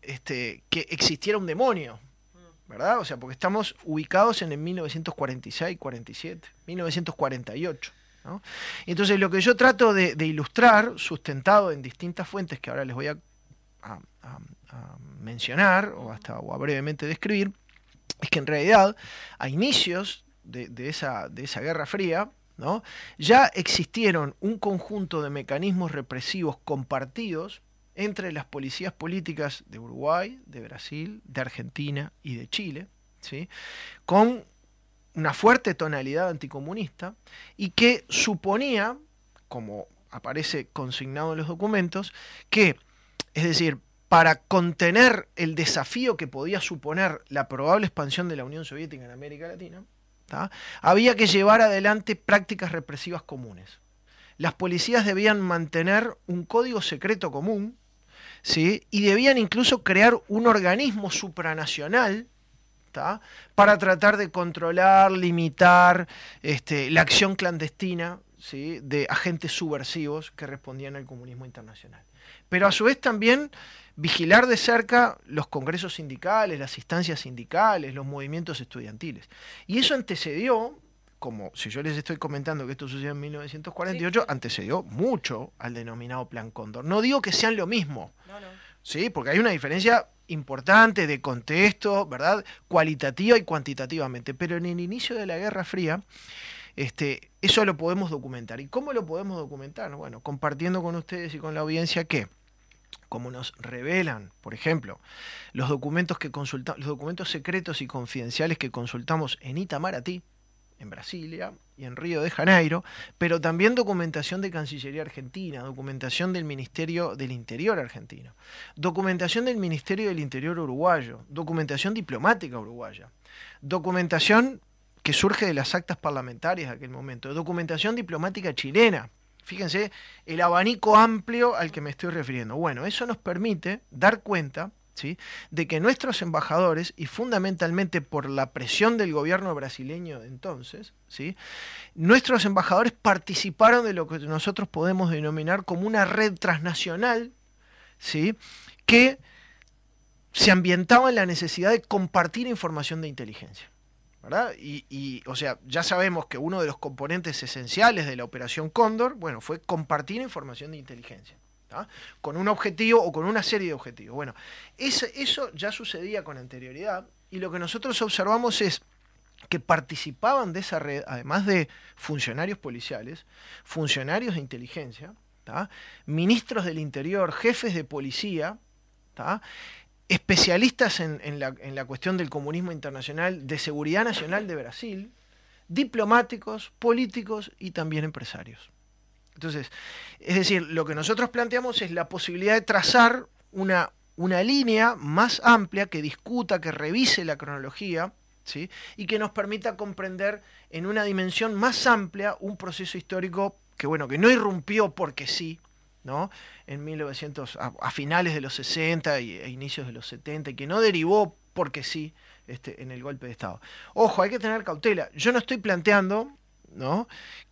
este, que existiera un demonio, ¿verdad? O sea, porque estamos ubicados en el 1946, 47, 1948. ¿no? Entonces lo que yo trato de, ilustrar, sustentado en distintas fuentes que ahora les voy a, a- mencionar o hasta o brevemente describir, es que en realidad a inicios de, esa, de esa Guerra Fría, ¿no? ya existieron un conjunto de mecanismos represivos compartidos entre las policías políticas de Uruguay, de Brasil, de Argentina y de Chile, ¿sí? con una fuerte tonalidad anticomunista y que suponía, como aparece consignado en los documentos, que, es decir, para contener el desafío que podía suponer la probable expansión de la Unión Soviética en América Latina, había que llevar adelante prácticas represivas comunes. Las policías debían mantener un código secreto común, ¿sí? y debían incluso crear un organismo supranacional para tratar de controlar, limitar este, la acción clandestina ¿sí? de agentes subversivos que respondían al comunismo internacional. Pero a su vez también vigilar de cerca los congresos sindicales, las instancias sindicales, los movimientos estudiantiles. Y eso antecedió, como si yo les estoy comentando que esto sucedió en 1948, antecedió mucho al denominado Plan Cóndor. No digo que sean lo mismo, ¿sí? porque hay una diferencia importante de contexto, ¿verdad? Cualitativa y cuantitativamente. Pero en el inicio de la Guerra Fría, este, eso lo podemos documentar. ¿Y cómo lo podemos documentar? Bueno, compartiendo con ustedes y con la audiencia que como nos revelan, por ejemplo, los documentos que consulta, los documentos secretos y confidenciales que consultamos en Itamaraty, en Brasilia y en Río de Janeiro, pero también documentación de Cancillería Argentina, documentación del Ministerio del Interior argentino, documentación del Ministerio del Interior uruguayo, documentación diplomática uruguaya, documentación que surge de las actas parlamentarias de aquel momento, documentación diplomática chilena. Fíjense el abanico amplio al que me estoy refiriendo. Bueno, eso nos permite dar cuenta ¿sí? de que nuestros embajadores, y fundamentalmente por la presión del gobierno brasileño de entonces, ¿sí? nuestros embajadores participaron de lo que nosotros podemos denominar como una red transnacional, ¿sí? que se ambientaba en la necesidad de compartir información de inteligencia. Y, o sea, ya sabemos que uno de los componentes esenciales de la operación Cóndor, bueno, fue compartir información de inteligencia. ¿tá? con un objetivo o con una serie de objetivos. Bueno, eso, eso ya sucedía con anterioridad y lo que nosotros observamos es que participaban de esa red, además de funcionarios policiales, funcionarios de inteligencia, ministros del interior, jefes de policía, ¿tá? Especialistas en, en, la, en, la, cuestión del comunismo internacional, de seguridad nacional de Brasil, diplomáticos, políticos y también empresarios. Entonces, es decir, lo que nosotros planteamos es la posibilidad de trazar una, una línea más amplia que discuta, que revise la cronología, ¿sí? y que nos permita comprender en una dimensión más amplia un proceso histórico que, bueno, que no irrumpió porque sí, En 1900, a, finales de los 60 y, e inicios de los 70, y que no derivó porque sí este, en el golpe de Estado. Ojo, hay que tener cautela. Yo no estoy planteando.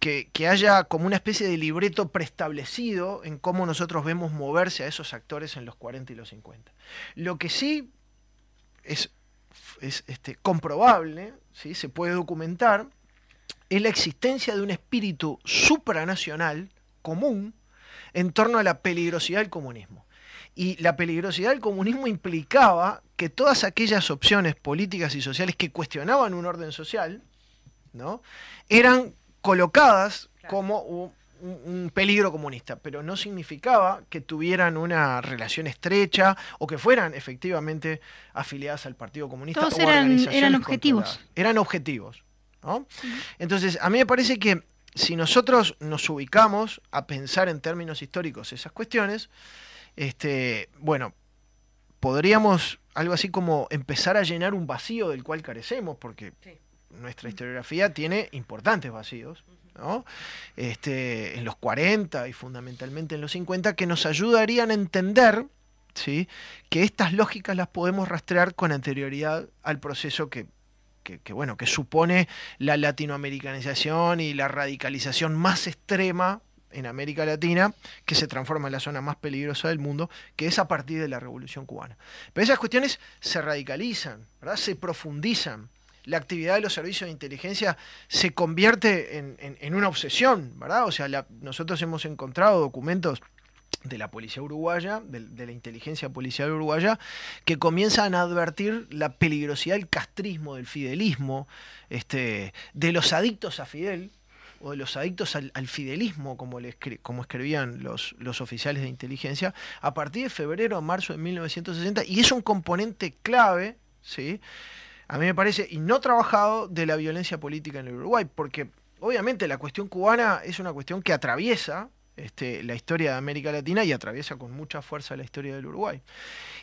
Que, haya como una especie de libreto preestablecido en cómo nosotros vemos moverse a esos actores en los 40 y los 50. Lo que sí es, es este, comprobable, ¿sí? se puede documentar, es la existencia de un espíritu supranacional común en torno a la peligrosidad del comunismo. Y la peligrosidad del comunismo implicaba que todas aquellas opciones políticas y sociales que cuestionaban un orden social, ¿no? eran colocadas claro. como un, un, peligro comunista, pero no significaba que tuvieran una relación estrecha o que fueran efectivamente afiliadas al Partido Comunista. Todos o eran, eran objetivos. Eran objetivos. ¿no? Uh -huh. Entonces, a mí me parece que si nosotros nos ubicamos a pensar en términos históricos esas cuestiones, este, bueno, podríamos algo así como empezar a llenar un vacío del cual carecemos, porque sí nuestra historiografía tiene importantes vacíos, ¿no? este, en los 40 y fundamentalmente en los 50, que nos ayudarían a entender ¿sí? que estas lógicas las podemos rastrear con anterioridad al proceso que, que, bueno, que supone la latinoamericanización y la radicalización más extrema en América Latina, que se transforma en la zona más peligrosa del mundo, que es a partir de la Revolución Cubana. Pero esas cuestiones se radicalizan, ¿verdad? se profundizan la actividad de los servicios de inteligencia se convierte en, en, una obsesión, ¿verdad? O sea, nosotros hemos encontrado documentos de la policía uruguaya, de, la inteligencia policial uruguaya, que comienzan a advertir la peligrosidad del castrismo, del fidelismo, este, de los adictos a Fidel, o de los adictos al, fidelismo, como escribían los, los, oficiales de inteligencia, a partir de febrero a marzo de 1960, y es un componente clave, ¿sí? a mí me parece, y no trabajado de la violencia política en el Uruguay, porque obviamente la cuestión cubana es una cuestión que atraviesa este, la historia de América Latina y atraviesa con mucha fuerza la historia del Uruguay.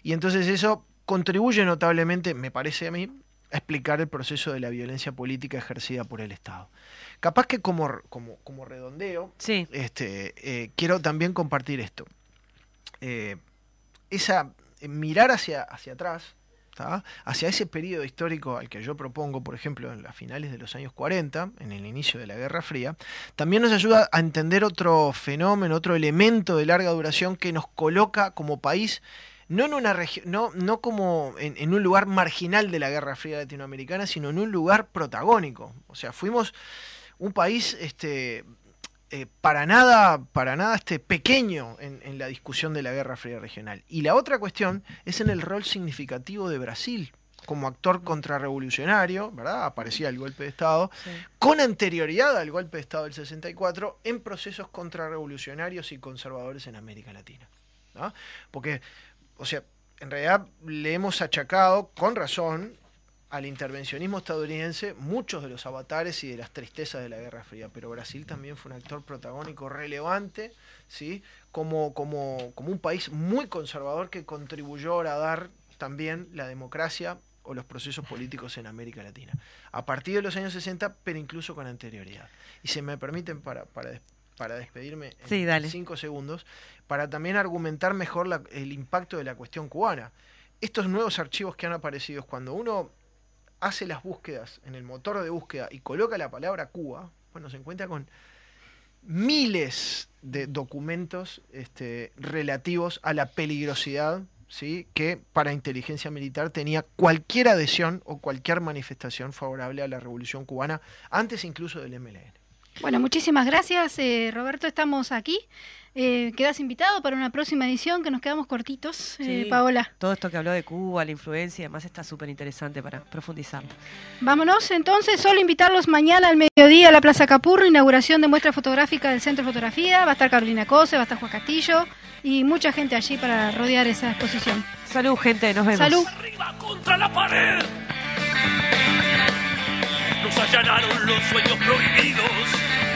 Y entonces eso contribuye notablemente, me parece a mí, a explicar el proceso de la violencia política ejercida por el Estado. Capaz que como, como, como redondeo, sí. este, eh, quiero también compartir esto. Eh, esa, mirar hacia, hacia atrás, hacia ese periodo histórico al que yo propongo, por ejemplo, en las finales de los años 40, en el inicio de la Guerra Fría, también nos ayuda a entender otro fenómeno, otro elemento de larga duración que nos coloca como país no en una no, no como en, en, un lugar marginal de la Guerra Fría latinoamericana, sino en un lugar protagónico. O sea, fuimos un país este, eh, para nada, para nada este pequeño en, en, la discusión de la Guerra Fría regional. Y la otra cuestión es en el rol significativo de Brasil como actor contrarrevolucionario, ¿verdad? Aparecía el golpe de Estado, sí. con anterioridad al golpe de Estado del 64, en procesos contrarrevolucionarios y conservadores en América Latina. ¿ah? Porque, o sea, en realidad le hemos achacado, con razón, al intervencionismo estadounidense muchos de los avatares y de las tristezas de la Guerra Fría, pero Brasil también fue un actor protagónico relevante, ¿sí? como, como, como un país muy conservador que contribuyó a dar también la democracia o los procesos políticos en América Latina. A partir de los años 60, pero incluso con anterioridad. Y se me permiten para, para, para despedirme en Sí, dale. cinco segundos, para también argumentar mejor la- el impacto de la cuestión cubana. Estos nuevos archivos que han aparecido, cuando uno hace las búsquedas en el motor de búsqueda y coloca la palabra Cuba, bueno, se encuentra con miles de documentos este, relativos a la peligrosidad ¿sí? que para inteligencia militar tenía cualquier adhesión o cualquier manifestación favorable a la revolución cubana, antes incluso del MLN. Bueno, muchísimas gracias, eh, Roberto. Estamos aquí. Eh, quedas invitado para una próxima edición, que nos quedamos cortitos, eh, Paola. Todo esto que habló de Cuba, la influencia y demás está súper interesante para profundizarlo. Vámonos entonces, solo invitarlos mañana al mediodía a la Plaza Capurro, inauguración de muestra fotográfica del Centro de Fotografía. Va a estar Carolina Cose, va a estar Juan Castillo y mucha gente allí para rodear esa exposición. Salud, gente, nos vemos. Salud. Arriba contra la pared. Nos allanaron los sueños prohibidos.